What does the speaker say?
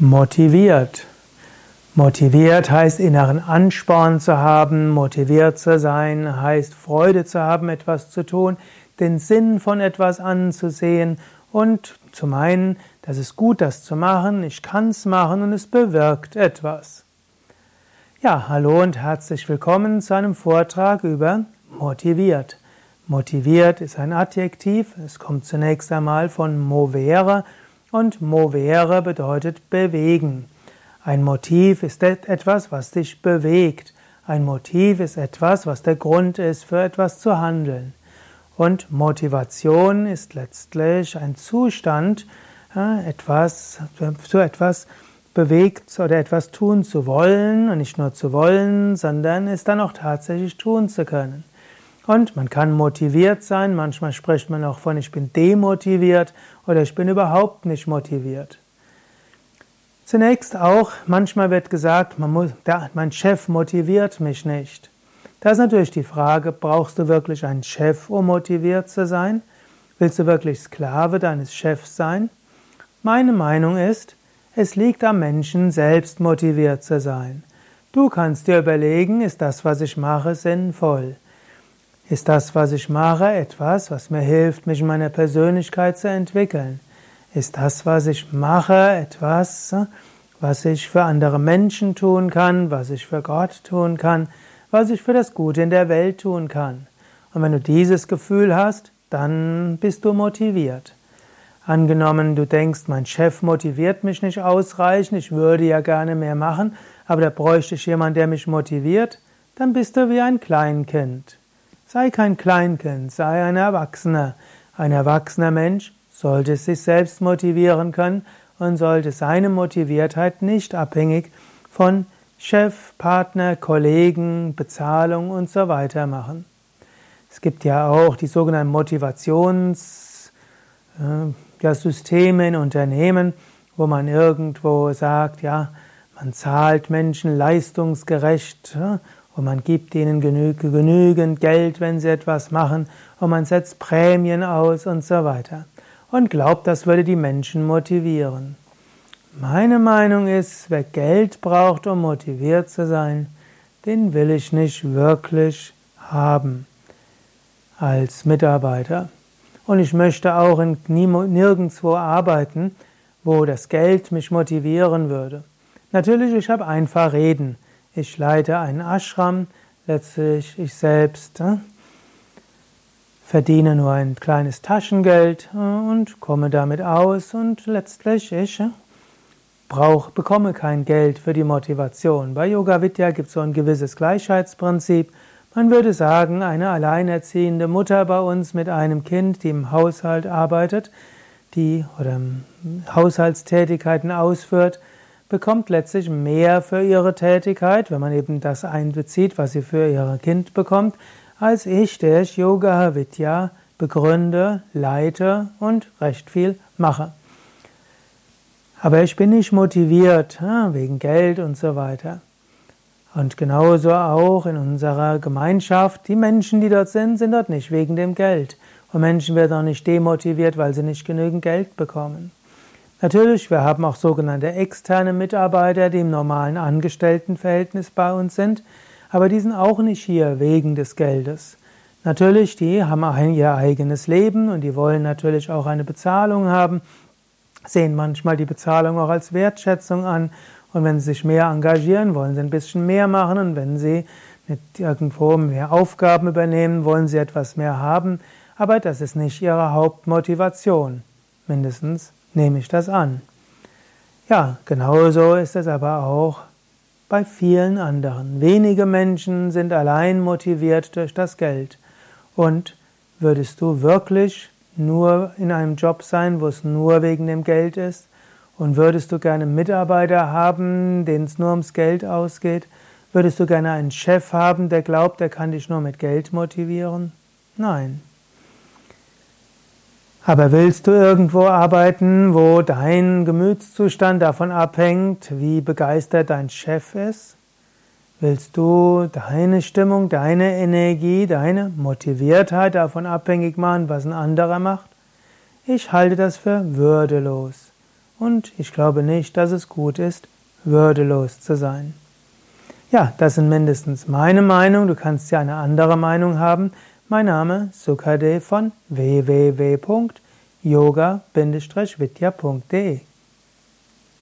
Motiviert. Motiviert heißt inneren Ansporn zu haben, motiviert zu sein heißt Freude zu haben, etwas zu tun, den Sinn von etwas anzusehen und zu meinen, das ist gut, das zu machen, ich kann es machen und es bewirkt etwas. Ja, hallo und herzlich willkommen zu einem Vortrag über motiviert. Motiviert ist ein Adjektiv, es kommt zunächst einmal von movere und movere bedeutet bewegen. Ein Motiv ist etwas, was dich bewegt. Ein Motiv ist etwas, was der Grund ist, für etwas zu handeln. Und Motivation ist letztlich ein Zustand, etwas, zu etwas bewegt oder etwas tun zu wollen und nicht nur zu wollen, sondern es dann auch tatsächlich tun zu können. Und man kann motiviert sein, manchmal spricht man auch von ich bin demotiviert oder ich bin überhaupt nicht motiviert. Zunächst auch, manchmal wird gesagt, muss, der, mein Chef motiviert mich nicht. Da ist natürlich die Frage, brauchst du wirklich einen Chef, um motiviert zu sein? Willst du wirklich Sklave deines Chefs sein? Meine Meinung ist, es liegt am Menschen selbst motiviert zu sein. Du kannst dir überlegen, ist das, was ich mache, sinnvoll? Ist das, was ich mache, etwas, was mir hilft, mich in meiner Persönlichkeit zu entwickeln? Ist das, was ich mache, etwas, was ich für andere Menschen tun kann, was ich für Gott tun kann, was ich für das Gute in der Welt tun kann? Und wenn du dieses Gefühl hast, dann bist du motiviert. Angenommen, du denkst, mein Chef motiviert mich nicht ausreichend, ich würde ja gerne mehr machen, aber da bräuchte ich jemanden, der mich motiviert, dann bist du wie ein Kleinkind. Sei kein Kleinkind, sei ein Erwachsener. Ein erwachsener Mensch sollte sich selbst motivieren können und sollte seine Motiviertheit nicht abhängig von Chef, Partner, Kollegen, Bezahlung und so weiter machen. Es gibt ja auch die sogenannten Motivationssysteme äh, in Unternehmen, wo man irgendwo sagt, ja, man zahlt Menschen leistungsgerecht und man gibt ihnen genügend Geld, wenn sie etwas machen und man setzt Prämien aus und so weiter. Und glaubt, das würde die Menschen motivieren. Meine Meinung ist, wer Geld braucht, um motiviert zu sein, den will ich nicht wirklich haben als Mitarbeiter. Und ich möchte auch in nirgendwo arbeiten, wo das Geld mich motivieren würde. Natürlich, ich habe einfach reden. Ich leite einen Ashram, letztlich ich selbst äh, verdiene nur ein kleines Taschengeld äh, und komme damit aus und letztlich ich äh, brauch, bekomme kein Geld für die Motivation. Bei Yoga Vidya gibt es so ein gewisses Gleichheitsprinzip. Man würde sagen, eine alleinerziehende Mutter bei uns mit einem Kind, die im Haushalt arbeitet, die oder Haushaltstätigkeiten ausführt, bekommt letztlich mehr für ihre Tätigkeit, wenn man eben das einbezieht, was sie für ihr Kind bekommt, als ich, der ich Yoga Vidya begründe, leite und recht viel mache. Aber ich bin nicht motiviert wegen Geld und so weiter. Und genauso auch in unserer Gemeinschaft, die Menschen, die dort sind, sind dort nicht wegen dem Geld. Und Menschen werden auch nicht demotiviert, weil sie nicht genügend Geld bekommen. Natürlich, wir haben auch sogenannte externe Mitarbeiter, die im normalen Angestelltenverhältnis bei uns sind, aber die sind auch nicht hier wegen des Geldes. Natürlich, die haben ihr eigenes Leben und die wollen natürlich auch eine Bezahlung haben, sehen manchmal die Bezahlung auch als Wertschätzung an und wenn sie sich mehr engagieren, wollen sie ein bisschen mehr machen und wenn sie irgendwo mehr Aufgaben übernehmen, wollen sie etwas mehr haben, aber das ist nicht ihre Hauptmotivation, mindestens nehme ich das an. Ja, genauso ist es aber auch bei vielen anderen. Wenige Menschen sind allein motiviert durch das Geld. Und würdest du wirklich nur in einem Job sein, wo es nur wegen dem Geld ist? Und würdest du gerne Mitarbeiter haben, denen es nur ums Geld ausgeht? Würdest du gerne einen Chef haben, der glaubt, er kann dich nur mit Geld motivieren? Nein. Aber willst du irgendwo arbeiten, wo dein Gemütszustand davon abhängt, wie begeistert dein Chef ist? Willst du deine Stimmung, deine Energie, deine Motiviertheit davon abhängig machen, was ein anderer macht? Ich halte das für würdelos. und ich glaube nicht, dass es gut ist, würdelos zu sein. Ja, das sind mindestens meine Meinung. Du kannst ja eine andere Meinung haben. Mein Name Sukade von www.yoga-vidya.de